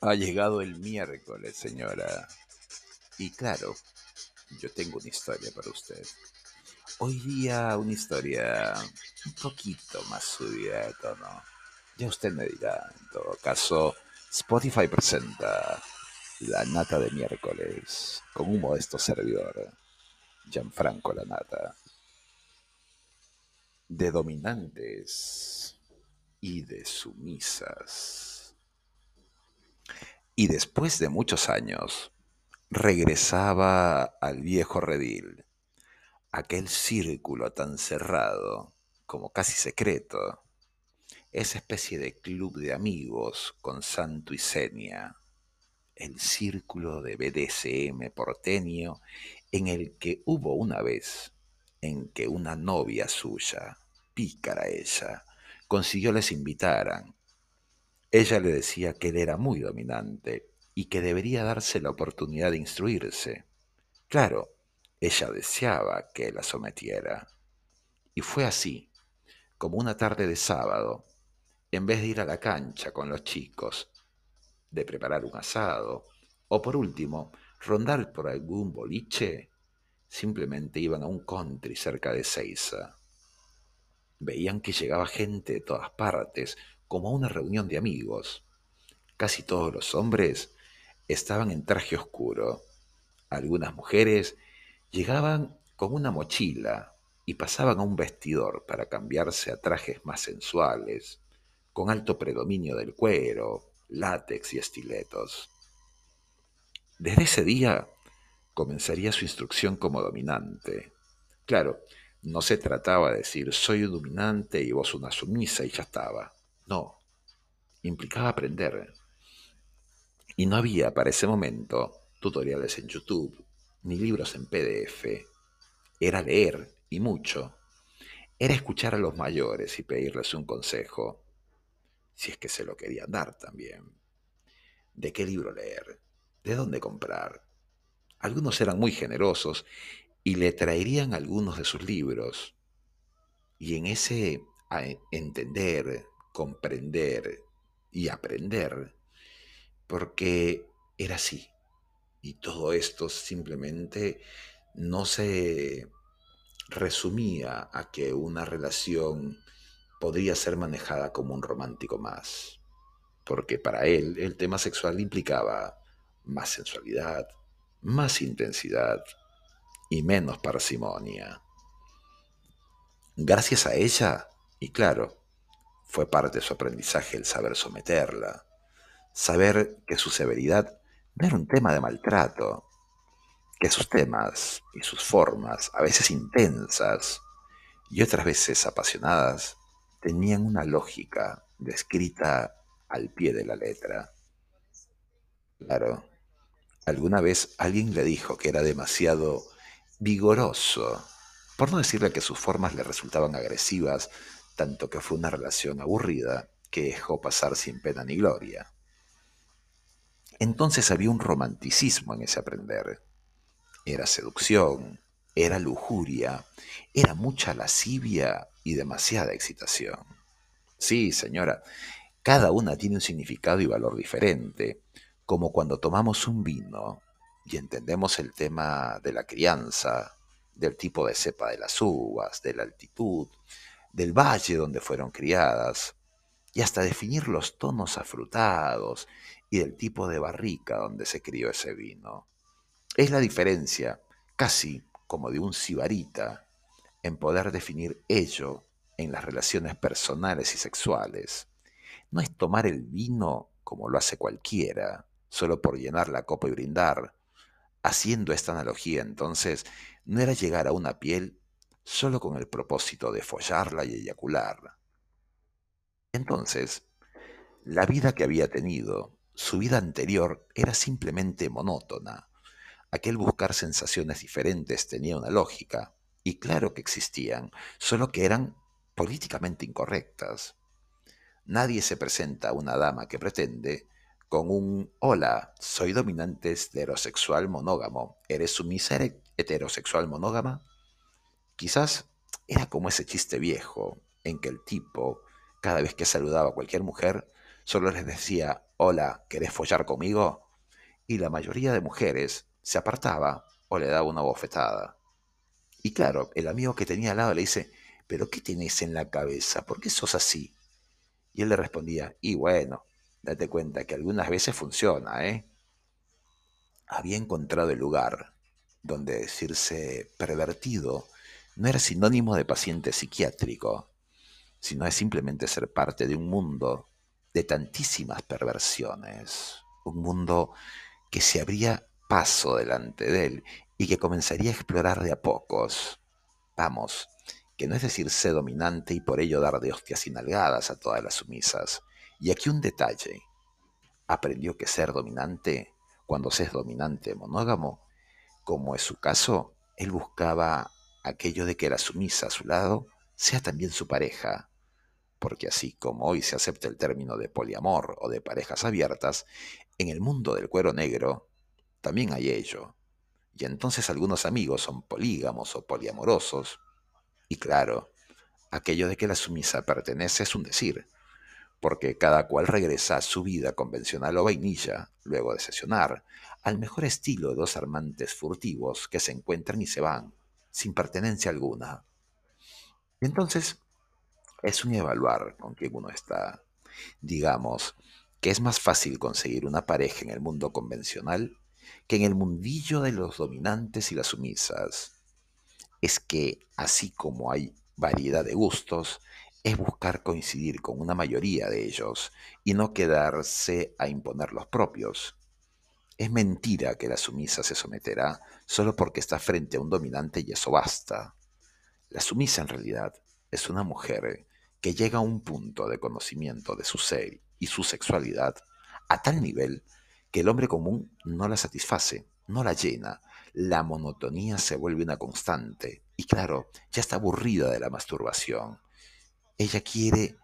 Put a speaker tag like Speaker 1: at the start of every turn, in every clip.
Speaker 1: Ha llegado el miércoles, señora. Y claro, yo tengo una historia para usted. Hoy día una historia un poquito más subida de tono. Ya usted me dirá, en todo caso, Spotify presenta La Nata de miércoles con un modesto servidor, Gianfranco La Nata. De dominantes y de sumisas. Y después de muchos años, regresaba al viejo redil, aquel círculo tan cerrado como casi secreto, esa especie de club de amigos con santo y seña, el círculo de BDSM porteño en el que hubo una vez en que una novia suya, pícara ella, consiguió les invitaran ella le decía que él era muy dominante y que debería darse la oportunidad de instruirse. Claro, ella deseaba que la sometiera. Y fue así, como una tarde de sábado, en vez de ir a la cancha con los chicos, de preparar un asado, o por último, rondar por algún boliche, simplemente iban a un country cerca de Seiza. Veían que llegaba gente de todas partes, como a una reunión de amigos. Casi todos los hombres estaban en traje oscuro. Algunas mujeres llegaban con una mochila y pasaban a un vestidor para cambiarse a trajes más sensuales, con alto predominio del cuero, látex y estiletos. Desde ese día comenzaría su instrucción como dominante. Claro, no se trataba de decir soy un dominante y vos una sumisa y ya estaba. No, implicaba aprender. Y no había para ese momento tutoriales en YouTube, ni libros en PDF. Era leer, y mucho. Era escuchar a los mayores y pedirles un consejo, si es que se lo querían dar también. ¿De qué libro leer? ¿De dónde comprar? Algunos eran muy generosos y le traerían algunos de sus libros. Y en ese entender, comprender y aprender, porque era así. Y todo esto simplemente no se resumía a que una relación podría ser manejada como un romántico más, porque para él el tema sexual implicaba más sensualidad, más intensidad y menos parsimonia. Gracias a ella, y claro, fue parte de su aprendizaje el saber someterla, saber que su severidad no era un tema de maltrato, que sus temas y sus formas, a veces intensas y otras veces apasionadas, tenían una lógica descrita al pie de la letra. Claro, alguna vez alguien le dijo que era demasiado vigoroso, por no decirle que sus formas le resultaban agresivas tanto que fue una relación aburrida que dejó pasar sin pena ni gloria. Entonces había un romanticismo en ese aprender. Era seducción, era lujuria, era mucha lascivia y demasiada excitación. Sí, señora, cada una tiene un significado y valor diferente, como cuando tomamos un vino y entendemos el tema de la crianza, del tipo de cepa de las uvas, de la altitud, del valle donde fueron criadas, y hasta definir los tonos afrutados y del tipo de barrica donde se crió ese vino. Es la diferencia, casi como de un sibarita, en poder definir ello en las relaciones personales y sexuales. No es tomar el vino como lo hace cualquiera, solo por llenar la copa y brindar. Haciendo esta analogía, entonces, no era llegar a una piel solo con el propósito de follarla y eyacular. Entonces, la vida que había tenido, su vida anterior, era simplemente monótona. Aquel buscar sensaciones diferentes tenía una lógica, y claro que existían, solo que eran políticamente incorrectas. Nadie se presenta a una dama que pretende con un hola, soy dominante heterosexual monógamo, ¿eres sumisa heterosexual monógama? Quizás era como ese chiste viejo en que el tipo, cada vez que saludaba a cualquier mujer, solo les decía, hola, ¿querés follar conmigo? Y la mayoría de mujeres se apartaba o le daba una bofetada. Y claro, el amigo que tenía al lado le dice, ¿pero qué tenés en la cabeza? ¿Por qué sos así? Y él le respondía, y bueno, date cuenta que algunas veces funciona, ¿eh? Había encontrado el lugar donde decirse pervertido no era sinónimo de paciente psiquiátrico, sino es simplemente ser parte de un mundo de tantísimas perversiones, un mundo que se abría paso delante de él y que comenzaría a explorar de a pocos. Vamos, que no es decir ser dominante y por ello dar de hostias inalgadas a todas las sumisas. Y aquí un detalle. Aprendió que ser dominante, cuando se es dominante monógamo, como es su caso, él buscaba aquello de que la sumisa a su lado sea también su pareja, porque así como hoy se acepta el término de poliamor o de parejas abiertas, en el mundo del cuero negro también hay ello. Y entonces algunos amigos son polígamos o poliamorosos. Y claro, aquello de que la sumisa pertenece es un decir, porque cada cual regresa a su vida convencional o vainilla luego de sesionar, al mejor estilo de dos armantes furtivos que se encuentran y se van, sin pertenencia alguna. Y entonces es un evaluar con quién uno está. Digamos que es más fácil conseguir una pareja en el mundo convencional que en el mundillo de los dominantes y las sumisas. Es que, así como hay variedad de gustos, es buscar coincidir con una mayoría de ellos y no quedarse a imponer los propios. Es mentira que la sumisa se someterá solo porque está frente a un dominante y eso basta. La sumisa en realidad es una mujer que llega a un punto de conocimiento de su ser y su sexualidad a tal nivel que el hombre común no la satisface, no la llena. La monotonía se vuelve una constante. Y claro, ya está aburrida de la masturbación. Ella quiere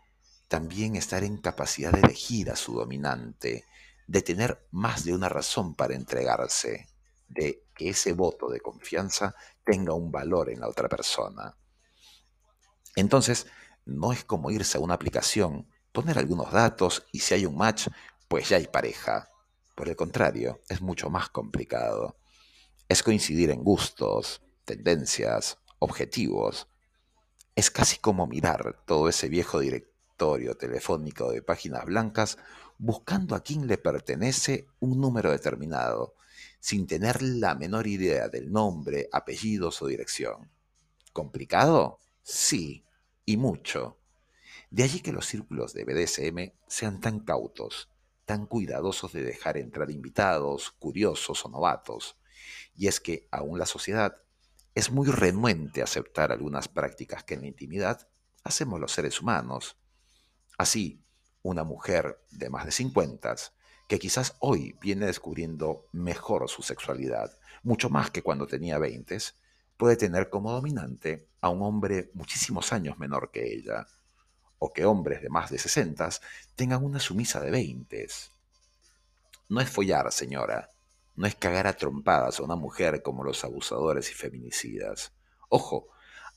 Speaker 1: también estar en capacidad de elegir a su dominante, de tener más de una razón para entregarse, de que ese voto de confianza tenga un valor en la otra persona. Entonces, no es como irse a una aplicación, poner algunos datos y si hay un match, pues ya hay pareja. Por el contrario, es mucho más complicado. Es coincidir en gustos, tendencias, objetivos. Es casi como mirar todo ese viejo directorio telefónico de páginas blancas buscando a quién le pertenece un número determinado, sin tener la menor idea del nombre, apellidos o dirección. ¿Complicado? Sí, y mucho. De allí que los círculos de BDSM sean tan cautos, tan cuidadosos de dejar entrar invitados, curiosos o novatos. Y es que aún la sociedad es muy renuente a aceptar algunas prácticas que en la intimidad hacemos los seres humanos. Así, una mujer de más de 50, que quizás hoy viene descubriendo mejor su sexualidad, mucho más que cuando tenía 20, puede tener como dominante a un hombre muchísimos años menor que ella, o que hombres de más de 60 tengan una sumisa de 20. No es follar, señora. No es cagar a trompadas a una mujer como los abusadores y feminicidas. Ojo,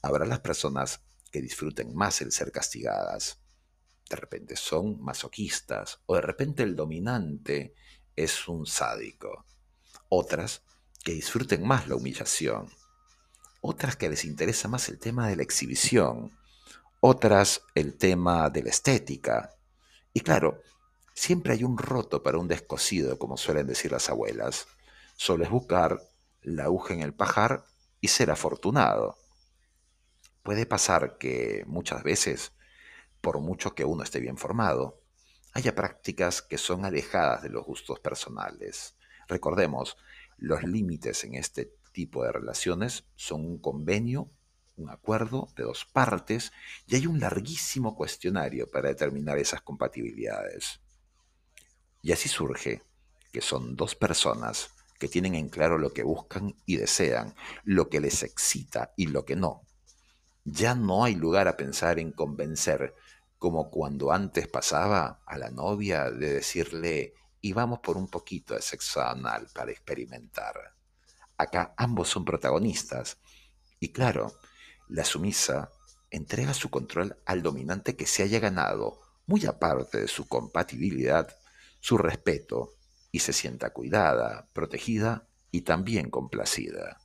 Speaker 1: habrá las personas que disfruten más el ser castigadas. De repente son masoquistas o de repente el dominante es un sádico. Otras que disfruten más la humillación. Otras que les interesa más el tema de la exhibición otras el tema de la estética. Y claro, siempre hay un roto para un descosido, como suelen decir las abuelas. Solo es buscar la aguja en el pajar y ser afortunado. Puede pasar que muchas veces, por mucho que uno esté bien formado, haya prácticas que son alejadas de los gustos personales. Recordemos, los límites en este tipo de relaciones son un convenio un acuerdo de dos partes y hay un larguísimo cuestionario para determinar esas compatibilidades. Y así surge que son dos personas que tienen en claro lo que buscan y desean, lo que les excita y lo que no. Ya no hay lugar a pensar en convencer, como cuando antes pasaba a la novia de decirle y vamos por un poquito de sexo anal para experimentar. Acá ambos son protagonistas y claro, la sumisa entrega su control al dominante que se haya ganado, muy aparte de su compatibilidad, su respeto y se sienta cuidada, protegida y también complacida.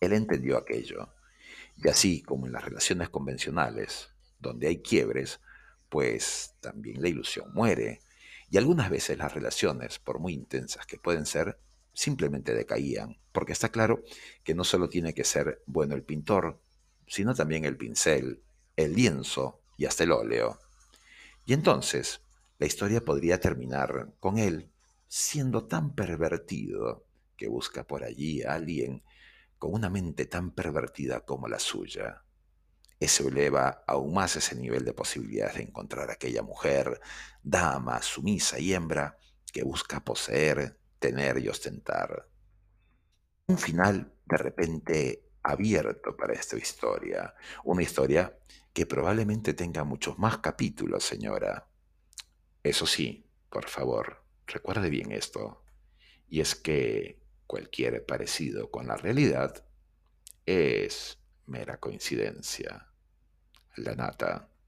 Speaker 1: Él entendió aquello, y así como en las relaciones convencionales, donde hay quiebres, pues también la ilusión muere, y algunas veces las relaciones, por muy intensas que pueden ser, simplemente decaían, porque está claro que no solo tiene que ser bueno el pintor, sino también el pincel, el lienzo y hasta el óleo. Y entonces, la historia podría terminar con él siendo tan pervertido que busca por allí a alguien con una mente tan pervertida como la suya. Eso eleva aún más ese nivel de posibilidades de encontrar aquella mujer, dama, sumisa y hembra, que busca poseer, tener y ostentar. Un final de repente abierto para esta historia, una historia que probablemente tenga muchos más capítulos, señora. Eso sí, por favor, recuerde bien esto, y es que cualquier parecido con la realidad es mera coincidencia. La nata